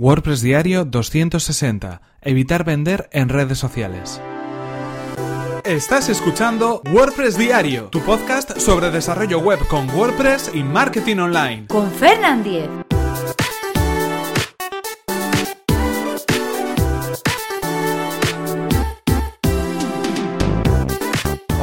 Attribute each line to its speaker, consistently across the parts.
Speaker 1: WordPress Diario 260. Evitar vender en redes sociales. Estás escuchando WordPress Diario, tu podcast sobre desarrollo web con WordPress y marketing online.
Speaker 2: Con Fernand Diez.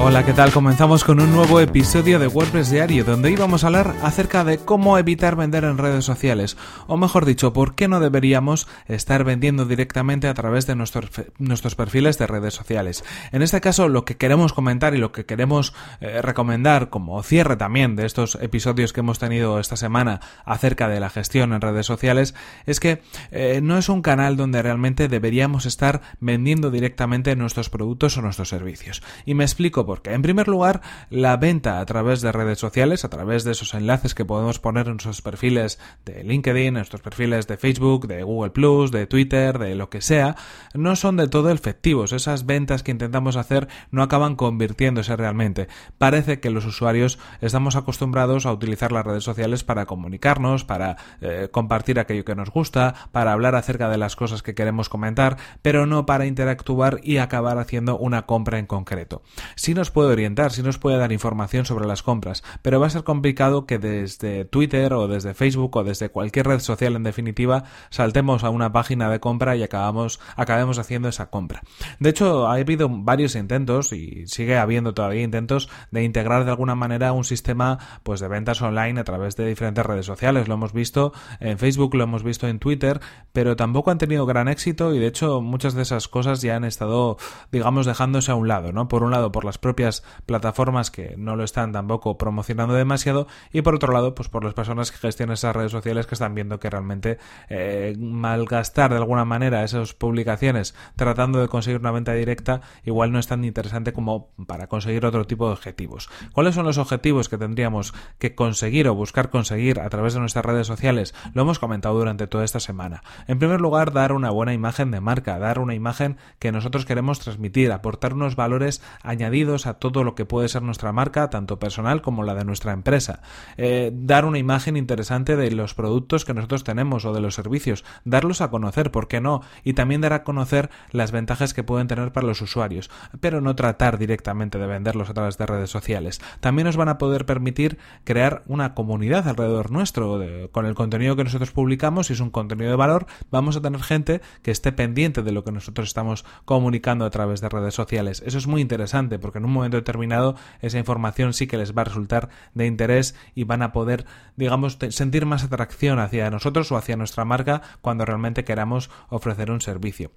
Speaker 1: Hola, ¿qué tal? Comenzamos con un nuevo episodio de WordPress Diario, donde íbamos a hablar acerca de cómo evitar vender en redes sociales, o mejor dicho, por qué no deberíamos estar vendiendo directamente a través de nuestros, nuestros perfiles de redes sociales. En este caso, lo que queremos comentar y lo que queremos eh, recomendar como cierre también de estos episodios que hemos tenido esta semana acerca de la gestión en redes sociales, es que eh, no es un canal donde realmente deberíamos estar vendiendo directamente nuestros productos o nuestros servicios. Y me explico por porque, en primer lugar, la venta a través de redes sociales, a través de esos enlaces que podemos poner en nuestros perfiles de LinkedIn, en nuestros perfiles de Facebook, de Google Plus, de Twitter, de lo que sea, no son del todo efectivos. Esas ventas que intentamos hacer no acaban convirtiéndose realmente. Parece que los usuarios estamos acostumbrados a utilizar las redes sociales para comunicarnos, para eh, compartir aquello que nos gusta, para hablar acerca de las cosas que queremos comentar, pero no para interactuar y acabar haciendo una compra en concreto. Si nos puede orientar, si nos puede dar información sobre las compras, pero va a ser complicado que desde Twitter o desde Facebook o desde cualquier red social en definitiva saltemos a una página de compra y acabamos, acabemos haciendo esa compra. De hecho, ha habido varios intentos y sigue habiendo todavía intentos de integrar de alguna manera un sistema pues de ventas online a través de diferentes redes sociales. Lo hemos visto en Facebook, lo hemos visto en Twitter, pero tampoco han tenido gran éxito y de hecho muchas de esas cosas ya han estado digamos dejándose a un lado, ¿no? Por un lado por las propias plataformas que no lo están tampoco promocionando demasiado y por otro lado pues por las personas que gestionan esas redes sociales que están viendo que realmente eh, malgastar de alguna manera esas publicaciones tratando de conseguir una venta directa igual no es tan interesante como para conseguir otro tipo de objetivos. ¿Cuáles son los objetivos que tendríamos que conseguir o buscar conseguir a través de nuestras redes sociales? Lo hemos comentado durante toda esta semana. En primer lugar, dar una buena imagen de marca, dar una imagen que nosotros queremos transmitir, aportar unos valores añadidos a todo lo que puede ser nuestra marca, tanto personal como la de nuestra empresa. Eh, dar una imagen interesante de los productos que nosotros tenemos o de los servicios, darlos a conocer, ¿por qué no? Y también dar a conocer las ventajas que pueden tener para los usuarios, pero no tratar directamente de venderlos a través de redes sociales. También nos van a poder permitir crear una comunidad alrededor nuestro, con el contenido que nosotros publicamos, si es un contenido de valor, vamos a tener gente que esté pendiente de lo que nosotros estamos comunicando a través de redes sociales. Eso es muy interesante porque en un momento determinado esa información sí que les va a resultar de interés y van a poder, digamos, sentir más atracción hacia nosotros o hacia nuestra marca cuando realmente queramos ofrecer un servicio.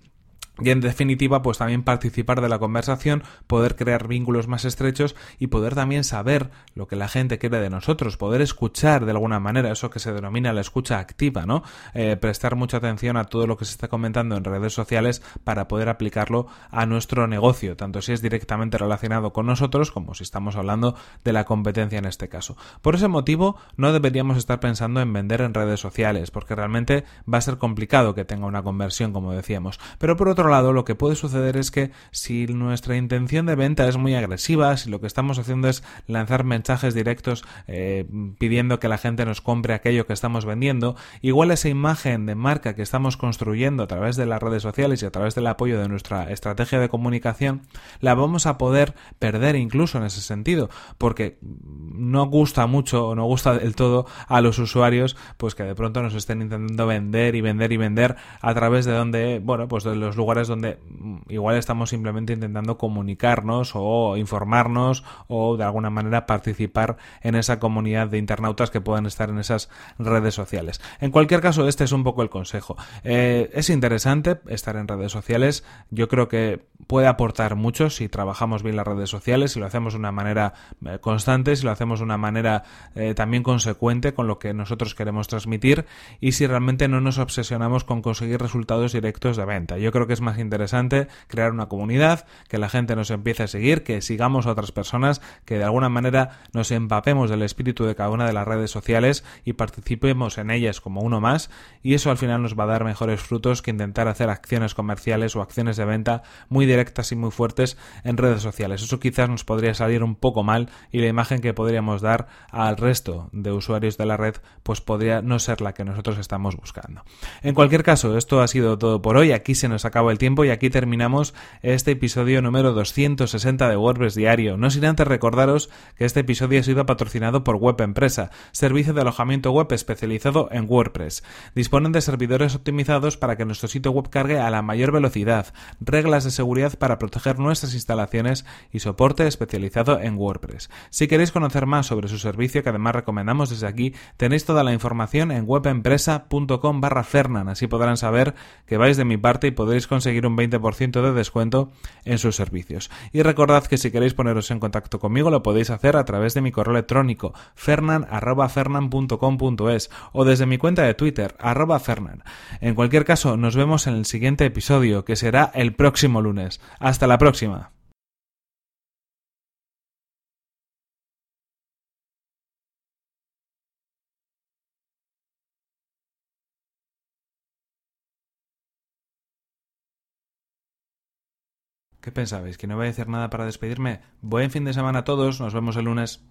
Speaker 1: Y en definitiva, pues también participar de la conversación, poder crear vínculos más estrechos y poder también saber lo que la gente quiere de nosotros, poder escuchar de alguna manera, eso que se denomina la escucha activa, ¿no? Eh, prestar mucha atención a todo lo que se está comentando en redes sociales para poder aplicarlo a nuestro negocio, tanto si es directamente relacionado con nosotros como si estamos hablando de la competencia en este caso. Por ese motivo, no deberíamos estar pensando en vender en redes sociales, porque realmente va a ser complicado que tenga una conversión, como decíamos. Pero por otro lado, lo que puede suceder es que si nuestra intención de venta es muy agresiva, si lo que estamos haciendo es lanzar mensajes directos eh, pidiendo que la gente nos compre aquello que estamos vendiendo, igual esa imagen de marca que estamos construyendo a través de las redes sociales y a través del apoyo de nuestra estrategia de comunicación, la vamos a poder perder incluso en ese sentido, porque no gusta mucho o no gusta del todo a los usuarios, pues que de pronto nos estén intentando vender y vender y vender a través de donde, bueno, pues de los lugares donde mm, igual estamos simplemente intentando comunicarnos o informarnos o de alguna manera participar en esa comunidad de internautas que puedan estar en esas redes sociales. En cualquier caso, este es un poco el consejo. Eh, es interesante estar en redes sociales. Yo creo que puede aportar mucho si trabajamos bien las redes sociales, si lo hacemos de una manera eh, constante, si lo hacemos de una manera eh, también consecuente con lo que nosotros queremos transmitir y si realmente no nos obsesionamos con conseguir resultados directos de venta. Yo creo que es más interesante crear una comunidad, que la gente nos empiece a seguir, que sigamos a otras personas, que de alguna manera nos empapemos del espíritu de cada una de las redes sociales y participemos en ellas como uno más y eso al final nos va a dar mejores frutos que intentar hacer acciones comerciales o acciones de venta muy directas y muy fuertes en redes sociales. Eso quizás nos podría salir un poco mal y la imagen que podríamos dar al resto de usuarios de la red pues podría no ser la que nosotros estamos buscando. En cualquier caso, esto ha sido todo por hoy. Aquí se nos acaba el tiempo y aquí terminamos este episodio número 260 de WordPress Diario. No sin antes recordaros que este episodio ha sido patrocinado por Web Empresa, servicio de alojamiento web especializado en WordPress. Disponen de servidores optimizados para que nuestro sitio web cargue a la mayor velocidad, reglas de seguridad para proteger nuestras instalaciones y soporte especializado en WordPress. Si queréis conocer más sobre su servicio, que además recomendamos desde aquí, tenéis toda la información en webempresa.com barra Fernan, así podrán saber que vais de mi parte y podréis conseguir un 20% de descuento en sus servicios. Y recordad que si queréis poneros en contacto conmigo lo podéis hacer a través de mi correo electrónico fernan.fernan.com.es o desde mi cuenta de Twitter arroba fernan. En cualquier caso, nos vemos en el siguiente episodio, que será el próximo lunes. Hasta la próxima. ¿Qué pensabais? ¿Que no voy a decir nada para despedirme? Buen fin de semana a todos, nos vemos el lunes.